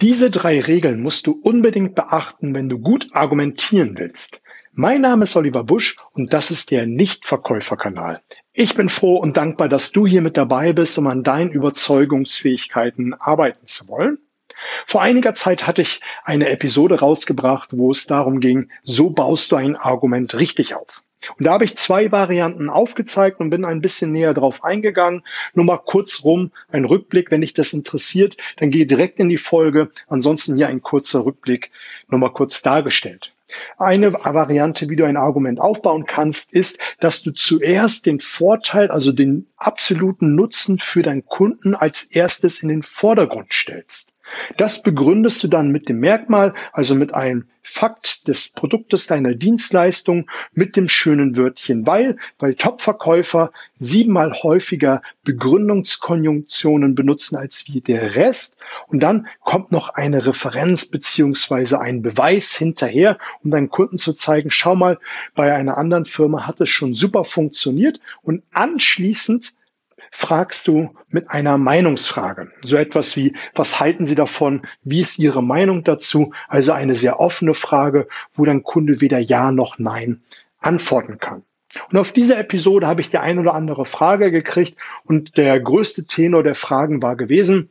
Diese drei Regeln musst du unbedingt beachten, wenn du gut argumentieren willst. Mein Name ist Oliver Busch und das ist der Nichtverkäuferkanal. Ich bin froh und dankbar, dass du hier mit dabei bist, um an deinen Überzeugungsfähigkeiten arbeiten zu wollen. Vor einiger Zeit hatte ich eine Episode rausgebracht, wo es darum ging, so baust du ein Argument richtig auf. Und da habe ich zwei Varianten aufgezeigt und bin ein bisschen näher drauf eingegangen. Nur mal kurz rum ein Rückblick, wenn dich das interessiert, dann gehe direkt in die Folge. Ansonsten hier ein kurzer Rückblick, nur mal kurz dargestellt. Eine Variante, wie du ein Argument aufbauen kannst, ist, dass du zuerst den Vorteil, also den absoluten Nutzen für deinen Kunden als erstes in den Vordergrund stellst. Das begründest du dann mit dem Merkmal, also mit einem Fakt des Produktes deiner Dienstleistung, mit dem schönen Wörtchen weil, weil Topverkäufer siebenmal häufiger Begründungskonjunktionen benutzen als wie der Rest. Und dann kommt noch eine Referenz beziehungsweise ein Beweis hinterher, um deinen Kunden zu zeigen, schau mal, bei einer anderen Firma hat es schon super funktioniert. Und anschließend fragst du mit einer Meinungsfrage. So etwas wie, was halten Sie davon? Wie ist Ihre Meinung dazu? Also eine sehr offene Frage, wo dein Kunde weder Ja noch Nein antworten kann. Und auf dieser Episode habe ich die ein oder andere Frage gekriegt und der größte Tenor der Fragen war gewesen,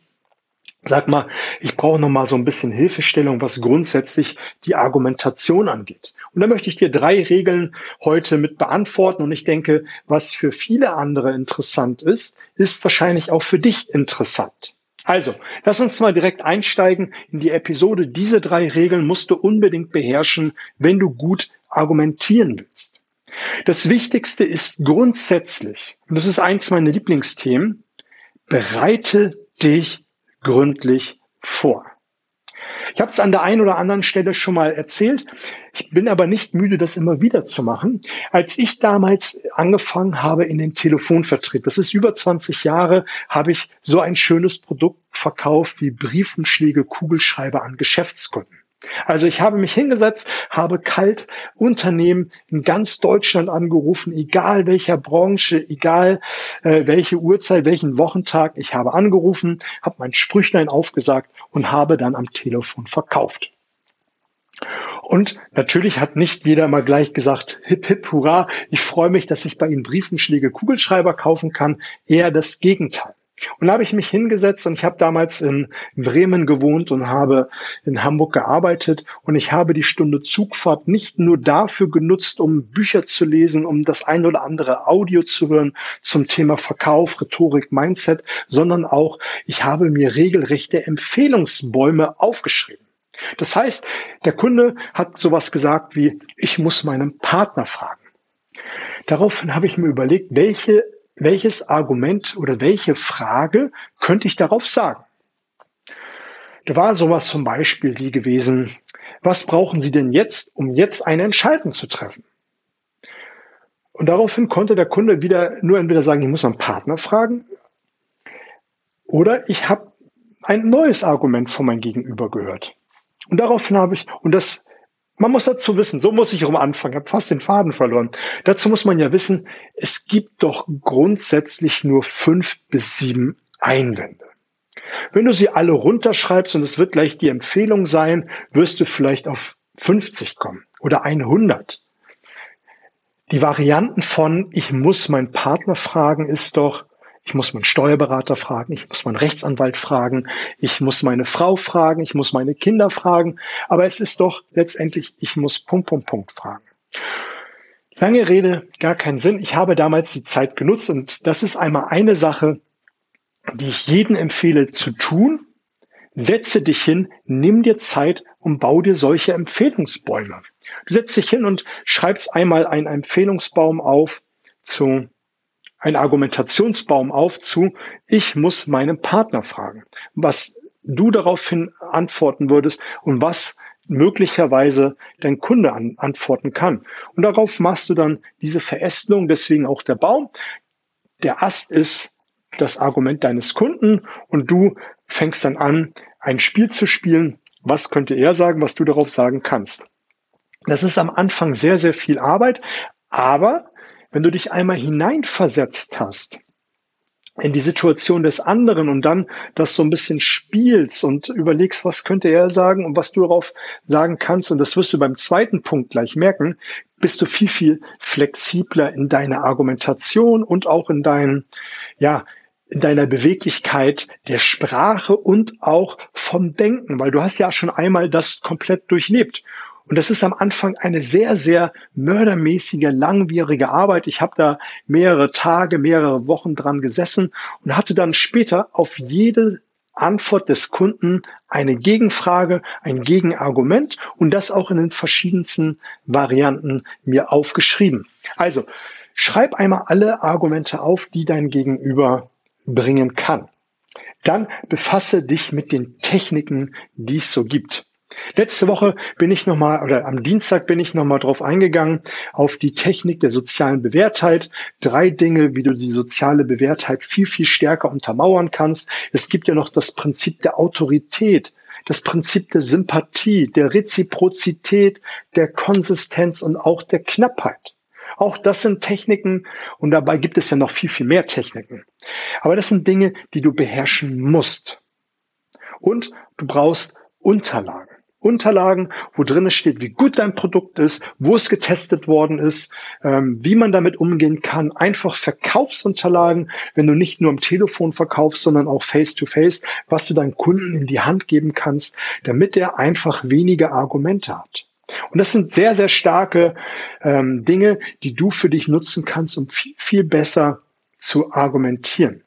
Sag mal, ich brauche noch mal so ein bisschen Hilfestellung, was grundsätzlich die Argumentation angeht. Und da möchte ich dir drei Regeln heute mit beantworten. Und ich denke, was für viele andere interessant ist, ist wahrscheinlich auch für dich interessant. Also, lass uns mal direkt einsteigen in die Episode. Diese drei Regeln musst du unbedingt beherrschen, wenn du gut argumentieren willst. Das Wichtigste ist grundsätzlich, und das ist eins meiner Lieblingsthemen, bereite dich gründlich vor. Ich habe es an der einen oder anderen Stelle schon mal erzählt. Ich bin aber nicht müde, das immer wieder zu machen. Als ich damals angefangen habe in den Telefonvertrieb, das ist über 20 Jahre, habe ich so ein schönes Produkt verkauft wie Briefumschläge, Kugelschreiber an Geschäftskunden. Also ich habe mich hingesetzt, habe kalt Unternehmen in ganz Deutschland angerufen, egal welcher Branche, egal äh, welche Uhrzeit, welchen Wochentag. Ich habe angerufen, habe mein Sprüchlein aufgesagt und habe dann am Telefon verkauft. Und natürlich hat nicht jeder mal gleich gesagt, hip, hip, hurra, ich freue mich, dass ich bei Ihnen Briefenschläge, Kugelschreiber kaufen kann. Eher das Gegenteil. Und da habe ich mich hingesetzt und ich habe damals in Bremen gewohnt und habe in Hamburg gearbeitet und ich habe die Stunde Zugfahrt nicht nur dafür genutzt, um Bücher zu lesen, um das ein oder andere Audio zu hören zum Thema Verkauf, Rhetorik, Mindset, sondern auch ich habe mir regelrechte Empfehlungsbäume aufgeschrieben. Das heißt, der Kunde hat sowas gesagt wie, ich muss meinen Partner fragen. Daraufhin habe ich mir überlegt, welche welches Argument oder welche Frage könnte ich darauf sagen? Da war sowas zum Beispiel wie gewesen, was brauchen Sie denn jetzt, um jetzt eine Entscheidung zu treffen? Und daraufhin konnte der Kunde wieder nur entweder sagen, ich muss einen Partner fragen, oder ich habe ein neues Argument von meinem Gegenüber gehört. Und daraufhin habe ich, und das man muss dazu wissen, so muss ich rum anfangen, ich habe fast den Faden verloren. Dazu muss man ja wissen, es gibt doch grundsätzlich nur fünf bis sieben Einwände. Wenn du sie alle runterschreibst und es wird gleich die Empfehlung sein, wirst du vielleicht auf 50 kommen oder 100. Die Varianten von ich muss meinen Partner fragen ist doch, ich muss meinen Steuerberater fragen, ich muss meinen Rechtsanwalt fragen, ich muss meine Frau fragen, ich muss meine Kinder fragen. Aber es ist doch letztendlich, ich muss Punkt, Punkt, Punkt fragen. Lange Rede, gar keinen Sinn. Ich habe damals die Zeit genutzt und das ist einmal eine Sache, die ich jedem empfehle zu tun. Setze dich hin, nimm dir Zeit und bau dir solche Empfehlungsbäume. Du setzt dich hin und schreibst einmal einen Empfehlungsbaum auf zu ein Argumentationsbaum auf zu, ich muss meinen Partner fragen, was du daraufhin antworten würdest und was möglicherweise dein Kunde an, antworten kann. Und darauf machst du dann diese Verästelung, deswegen auch der Baum. Der Ast ist das Argument deines Kunden und du fängst dann an, ein Spiel zu spielen. Was könnte er sagen, was du darauf sagen kannst? Das ist am Anfang sehr, sehr viel Arbeit, aber wenn du dich einmal hineinversetzt hast, in die Situation des anderen und dann das so ein bisschen spielst und überlegst, was könnte er sagen und was du darauf sagen kannst. Und das wirst du beim zweiten Punkt gleich merken, bist du viel, viel flexibler in deiner Argumentation und auch in deinen, ja, in deiner Beweglichkeit der Sprache und auch vom Denken, weil du hast ja schon einmal das komplett durchlebt. Und das ist am Anfang eine sehr, sehr mördermäßige, langwierige Arbeit. Ich habe da mehrere Tage, mehrere Wochen dran gesessen und hatte dann später auf jede Antwort des Kunden eine Gegenfrage, ein Gegenargument und das auch in den verschiedensten Varianten mir aufgeschrieben. Also schreib einmal alle Argumente auf, die dein Gegenüber bringen kann. Dann befasse dich mit den Techniken, die es so gibt. Letzte Woche bin ich nochmal, oder am Dienstag bin ich nochmal drauf eingegangen, auf die Technik der sozialen Bewährtheit. Drei Dinge, wie du die soziale Bewährtheit viel, viel stärker untermauern kannst. Es gibt ja noch das Prinzip der Autorität, das Prinzip der Sympathie, der Reziprozität, der Konsistenz und auch der Knappheit. Auch das sind Techniken und dabei gibt es ja noch viel, viel mehr Techniken. Aber das sind Dinge, die du beherrschen musst. Und du brauchst Unterlagen. Unterlagen, wo drin steht, wie gut dein Produkt ist, wo es getestet worden ist, ähm, wie man damit umgehen kann. Einfach Verkaufsunterlagen, wenn du nicht nur am Telefon verkaufst, sondern auch face-to-face, -face, was du deinem Kunden in die Hand geben kannst, damit er einfach weniger Argumente hat. Und das sind sehr, sehr starke ähm, Dinge, die du für dich nutzen kannst, um viel, viel besser zu argumentieren.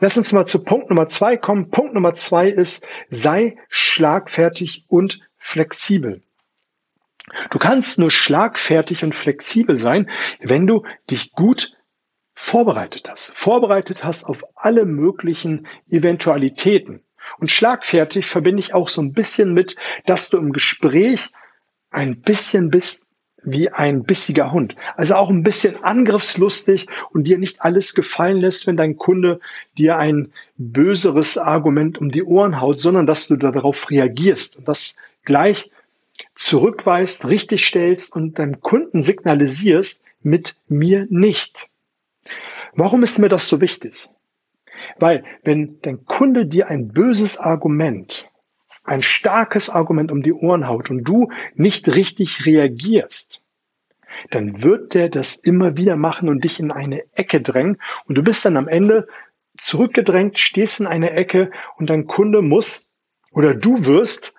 Lass uns mal zu Punkt Nummer zwei kommen. Punkt Nummer zwei ist, sei schlagfertig und flexibel. Du kannst nur schlagfertig und flexibel sein, wenn du dich gut vorbereitet hast. Vorbereitet hast auf alle möglichen Eventualitäten. Und schlagfertig verbinde ich auch so ein bisschen mit, dass du im Gespräch ein bisschen bist wie ein bissiger Hund. Also auch ein bisschen angriffslustig und dir nicht alles gefallen lässt, wenn dein Kunde dir ein böseres Argument um die Ohren haut, sondern dass du darauf reagierst und das gleich zurückweist, richtig stellst und deinem Kunden signalisierst, mit mir nicht. Warum ist mir das so wichtig? Weil wenn dein Kunde dir ein böses Argument ein starkes Argument um die Ohren haut und du nicht richtig reagierst, dann wird der das immer wieder machen und dich in eine Ecke drängen und du bist dann am Ende zurückgedrängt, stehst in eine Ecke und dein Kunde muss oder du wirst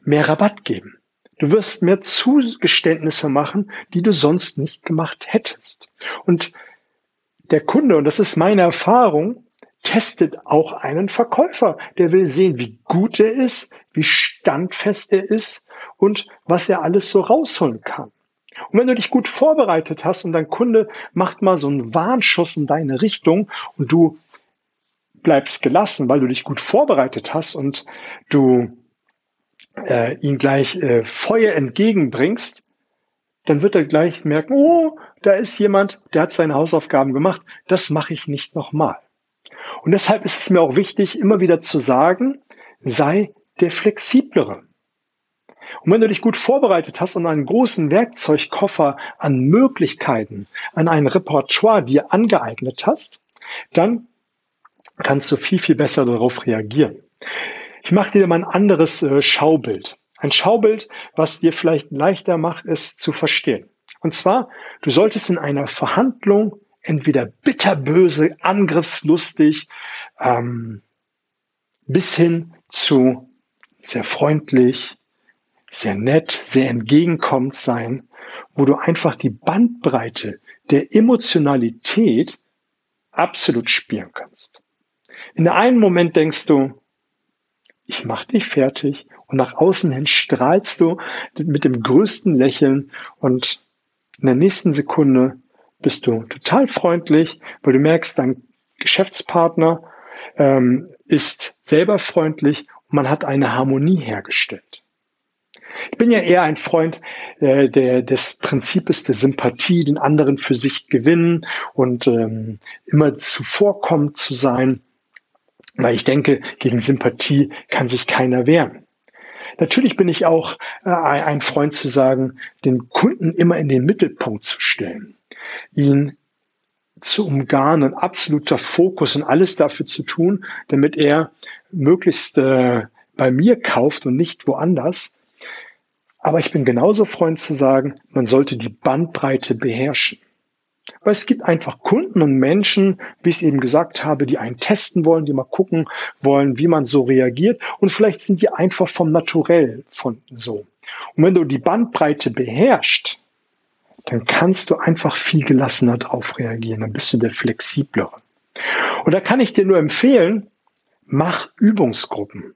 mehr Rabatt geben. Du wirst mehr Zugeständnisse machen, die du sonst nicht gemacht hättest. Und der Kunde, und das ist meine Erfahrung, testet auch einen Verkäufer. Der will sehen, wie gut er ist, wie standfest er ist und was er alles so rausholen kann. Und wenn du dich gut vorbereitet hast und dein Kunde macht mal so einen Warnschuss in deine Richtung und du bleibst gelassen, weil du dich gut vorbereitet hast und du äh, ihn gleich äh, Feuer entgegenbringst, dann wird er gleich merken, oh, da ist jemand, der hat seine Hausaufgaben gemacht, das mache ich nicht nochmal. Und deshalb ist es mir auch wichtig, immer wieder zu sagen, sei der Flexiblere. Und wenn du dich gut vorbereitet hast und einen großen Werkzeugkoffer an Möglichkeiten, an ein Repertoire dir angeeignet hast, dann kannst du viel, viel besser darauf reagieren. Ich mache dir mal ein anderes äh, Schaubild. Ein Schaubild, was dir vielleicht leichter macht, es zu verstehen. Und zwar, du solltest in einer Verhandlung entweder bitterböse, angriffslustig, ähm, bis hin zu sehr freundlich, sehr nett, sehr entgegenkommend sein, wo du einfach die Bandbreite der Emotionalität absolut spielen kannst. In der einen Moment denkst du, ich mach dich fertig und nach außen hin strahlst du mit dem größten Lächeln und in der nächsten Sekunde bist du total freundlich, weil du merkst, dein Geschäftspartner ähm, ist selber freundlich und man hat eine Harmonie hergestellt. Ich bin ja eher ein Freund äh, der, des Prinzips der Sympathie, den anderen für sich gewinnen und ähm, immer zuvorkommend zu sein, weil ich denke, gegen Sympathie kann sich keiner wehren. Natürlich bin ich auch äh, ein Freund zu sagen, den Kunden immer in den Mittelpunkt zu stellen ihn zu umgarnen, absoluter Fokus und alles dafür zu tun, damit er möglichst äh, bei mir kauft und nicht woanders. Aber ich bin genauso Freund zu sagen, man sollte die Bandbreite beherrschen. Weil es gibt einfach Kunden und Menschen, wie ich es eben gesagt habe, die einen testen wollen, die mal gucken wollen, wie man so reagiert. Und vielleicht sind die einfach vom Naturell von so. Und wenn du die Bandbreite beherrschst, dann kannst du einfach viel gelassener darauf reagieren. Dann bist du der flexiblere. Und da kann ich dir nur empfehlen, mach Übungsgruppen.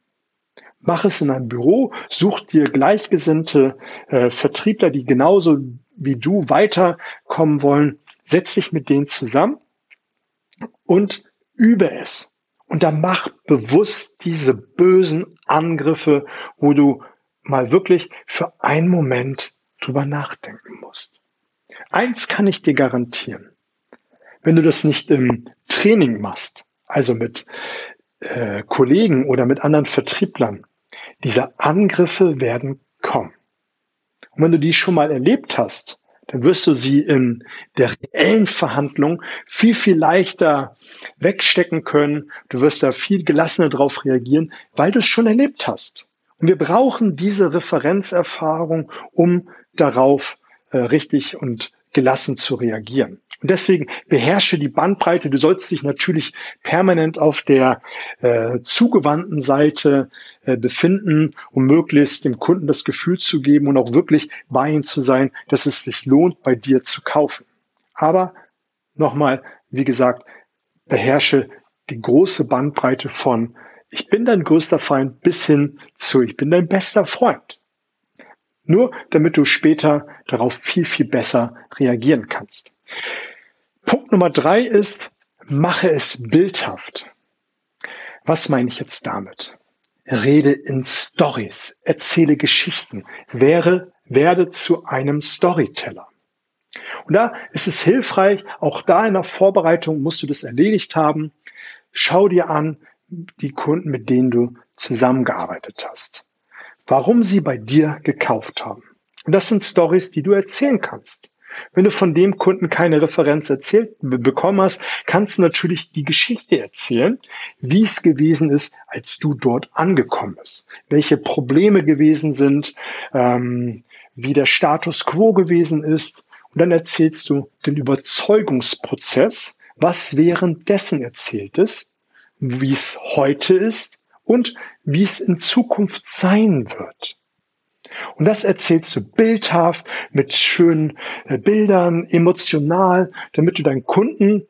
Mach es in einem Büro, such dir gleichgesinnte äh, Vertriebler, die genauso wie du weiterkommen wollen. Setz dich mit denen zusammen und übe es. Und dann mach bewusst diese bösen Angriffe, wo du mal wirklich für einen Moment drüber nachdenken musst. Eins kann ich dir garantieren. Wenn du das nicht im Training machst, also mit äh, Kollegen oder mit anderen Vertrieblern, diese Angriffe werden kommen. Und wenn du die schon mal erlebt hast, dann wirst du sie in der reellen Verhandlung viel, viel leichter wegstecken können. Du wirst da viel gelassener drauf reagieren, weil du es schon erlebt hast. Und wir brauchen diese Referenzerfahrung, um darauf äh, richtig und gelassen zu reagieren. Und deswegen beherrsche die Bandbreite. Du sollst dich natürlich permanent auf der äh, zugewandten Seite äh, befinden, um möglichst dem Kunden das Gefühl zu geben und auch wirklich bei ihm zu sein, dass es sich lohnt, bei dir zu kaufen. Aber nochmal, wie gesagt, beherrsche die große Bandbreite von ich bin dein größter Feind bis hin zu ich bin dein bester Freund. Nur damit du später darauf viel, viel besser reagieren kannst. Punkt Nummer drei ist, mache es bildhaft. Was meine ich jetzt damit? Rede in Stories, erzähle Geschichten, wäre, werde zu einem Storyteller. Und da ist es hilfreich, auch da in der Vorbereitung musst du das erledigt haben. Schau dir an, die Kunden, mit denen du zusammengearbeitet hast warum sie bei dir gekauft haben. Und das sind Stories, die du erzählen kannst. Wenn du von dem Kunden keine Referenz erzählt bekommen hast, kannst du natürlich die Geschichte erzählen, wie es gewesen ist, als du dort angekommen bist, welche Probleme gewesen sind, ähm, wie der Status quo gewesen ist. Und dann erzählst du den Überzeugungsprozess, was währenddessen erzählt ist, wie es heute ist und wie es in Zukunft sein wird. Und das erzählst du bildhaft mit schönen äh, Bildern, emotional, damit du deinen Kunden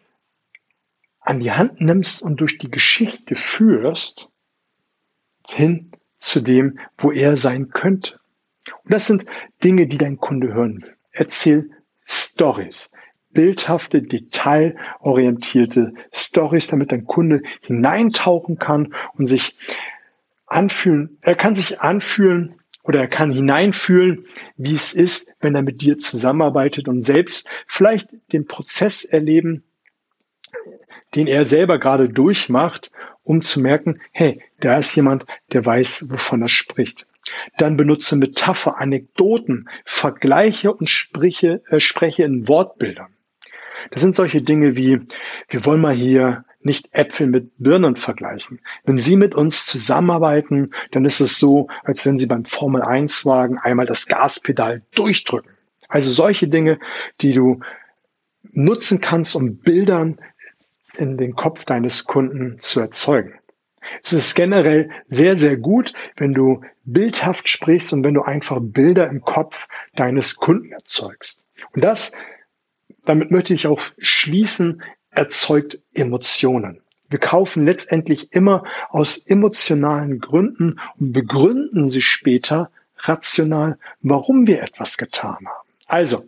an die Hand nimmst und durch die Geschichte führst hin zu dem, wo er sein könnte. Und das sind Dinge, die dein Kunde hören will. Erzähl Stories, bildhafte, detailorientierte Stories, damit dein Kunde hineintauchen kann und sich anfühlen, er kann sich anfühlen oder er kann hineinfühlen, wie es ist, wenn er mit dir zusammenarbeitet und selbst vielleicht den Prozess erleben, den er selber gerade durchmacht, um zu merken, hey, da ist jemand, der weiß, wovon er spricht. Dann benutze Metapher, Anekdoten, Vergleiche und spreche, äh, spreche in Wortbildern. Das sind solche Dinge wie, wir wollen mal hier nicht Äpfel mit Birnen vergleichen. Wenn Sie mit uns zusammenarbeiten, dann ist es so, als wenn Sie beim Formel 1 Wagen einmal das Gaspedal durchdrücken. Also solche Dinge, die du nutzen kannst, um Bildern in den Kopf deines Kunden zu erzeugen. Es ist generell sehr, sehr gut, wenn du bildhaft sprichst und wenn du einfach Bilder im Kopf deines Kunden erzeugst. Und das damit möchte ich auch schließen, erzeugt Emotionen. Wir kaufen letztendlich immer aus emotionalen Gründen und begründen sie später rational, warum wir etwas getan haben. Also,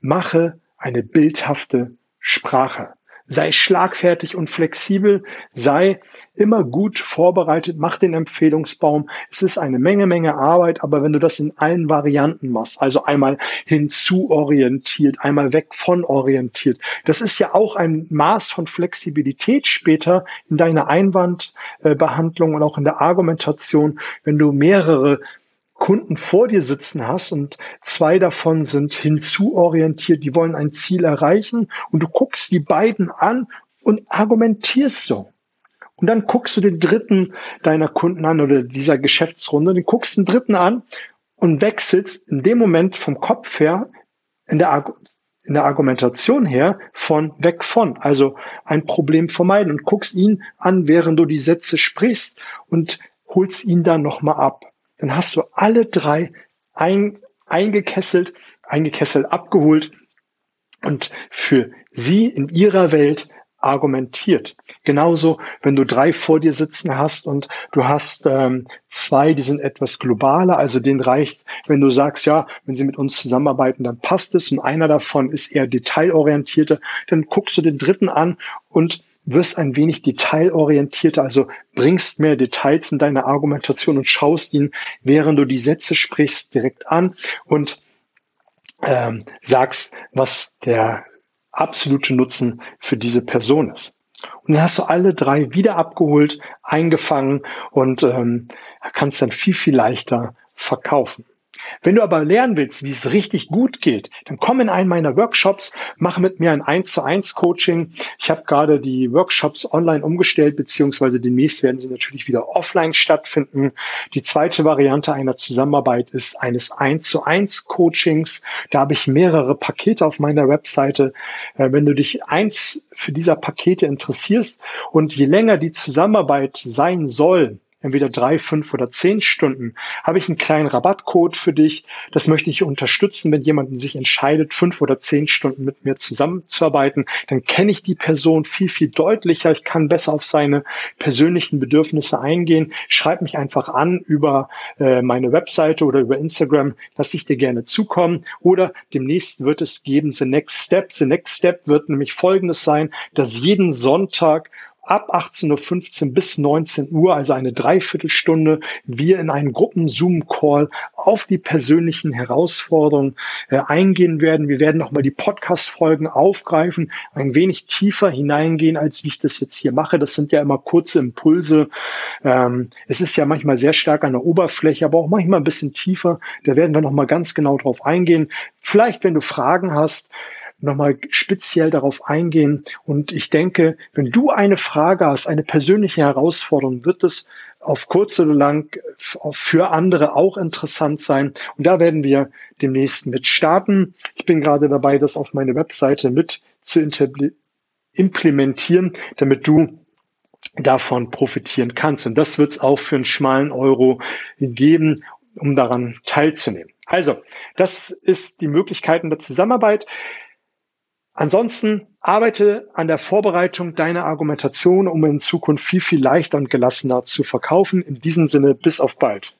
mache eine bildhafte Sprache sei schlagfertig und flexibel, sei immer gut vorbereitet, mach den Empfehlungsbaum. Es ist eine Menge, Menge Arbeit, aber wenn du das in allen Varianten machst, also einmal hinzuorientiert, einmal weg von orientiert, das ist ja auch ein Maß von Flexibilität später in deiner Einwandbehandlung und auch in der Argumentation, wenn du mehrere Kunden vor dir sitzen hast und zwei davon sind hinzuorientiert, die wollen ein Ziel erreichen und du guckst die beiden an und argumentierst so. Und dann guckst du den dritten deiner Kunden an oder dieser Geschäftsrunde, den guckst den dritten an und wechselst in dem Moment vom Kopf her in der, in der Argumentation her von weg von, also ein Problem vermeiden und guckst ihn an, während du die Sätze sprichst und holst ihn dann nochmal ab. Dann hast du alle drei ein, eingekesselt, eingekesselt abgeholt und für sie in ihrer Welt argumentiert. Genauso, wenn du drei vor dir sitzen hast und du hast ähm, zwei, die sind etwas globaler, also denen reicht, wenn du sagst, ja, wenn sie mit uns zusammenarbeiten, dann passt es und einer davon ist eher detailorientierter, dann guckst du den dritten an und wirst ein wenig detailorientierter, also bringst mehr Details in deine Argumentation und schaust ihn, während du die Sätze sprichst, direkt an und ähm, sagst, was der absolute Nutzen für diese Person ist. Und dann hast du alle drei wieder abgeholt, eingefangen und ähm, kannst dann viel, viel leichter verkaufen. Wenn du aber lernen willst, wie es richtig gut geht, dann komm in einen meiner Workshops, mach mit mir ein 1 zu 1 Coaching. Ich habe gerade die Workshops online umgestellt, beziehungsweise demnächst werden sie natürlich wieder offline stattfinden. Die zweite Variante einer Zusammenarbeit ist eines 1 zu 1 Coachings. Da habe ich mehrere Pakete auf meiner Webseite. Äh, wenn du dich eins für dieser Pakete interessierst und je länger die Zusammenarbeit sein soll, entweder drei, fünf oder zehn Stunden, habe ich einen kleinen Rabattcode für dich. Das möchte ich unterstützen, wenn jemand sich entscheidet, fünf oder zehn Stunden mit mir zusammenzuarbeiten. Dann kenne ich die Person viel, viel deutlicher. Ich kann besser auf seine persönlichen Bedürfnisse eingehen. Schreib mich einfach an über äh, meine Webseite oder über Instagram. Lass ich dir gerne zukommen. Oder demnächst wird es geben The Next Step. The Next Step wird nämlich folgendes sein, dass jeden Sonntag ab 18.15 Uhr bis 19 Uhr, also eine Dreiviertelstunde, wir in einen Gruppen-Zoom-Call auf die persönlichen Herausforderungen äh, eingehen werden. Wir werden nochmal die Podcast-Folgen aufgreifen, ein wenig tiefer hineingehen, als ich das jetzt hier mache. Das sind ja immer kurze Impulse. Ähm, es ist ja manchmal sehr stark an der Oberfläche, aber auch manchmal ein bisschen tiefer. Da werden wir nochmal ganz genau drauf eingehen. Vielleicht, wenn du Fragen hast, nochmal speziell darauf eingehen. Und ich denke, wenn du eine Frage hast, eine persönliche Herausforderung, wird es auf kurz oder lang für andere auch interessant sein. Und da werden wir demnächst mit starten. Ich bin gerade dabei, das auf meine Webseite mit zu implementieren, damit du davon profitieren kannst. Und das wird es auch für einen schmalen Euro geben, um daran teilzunehmen. Also, das ist die Möglichkeiten der Zusammenarbeit. Ansonsten arbeite an der Vorbereitung deiner Argumentation, um in Zukunft viel, viel leichter und gelassener zu verkaufen. In diesem Sinne, bis auf bald.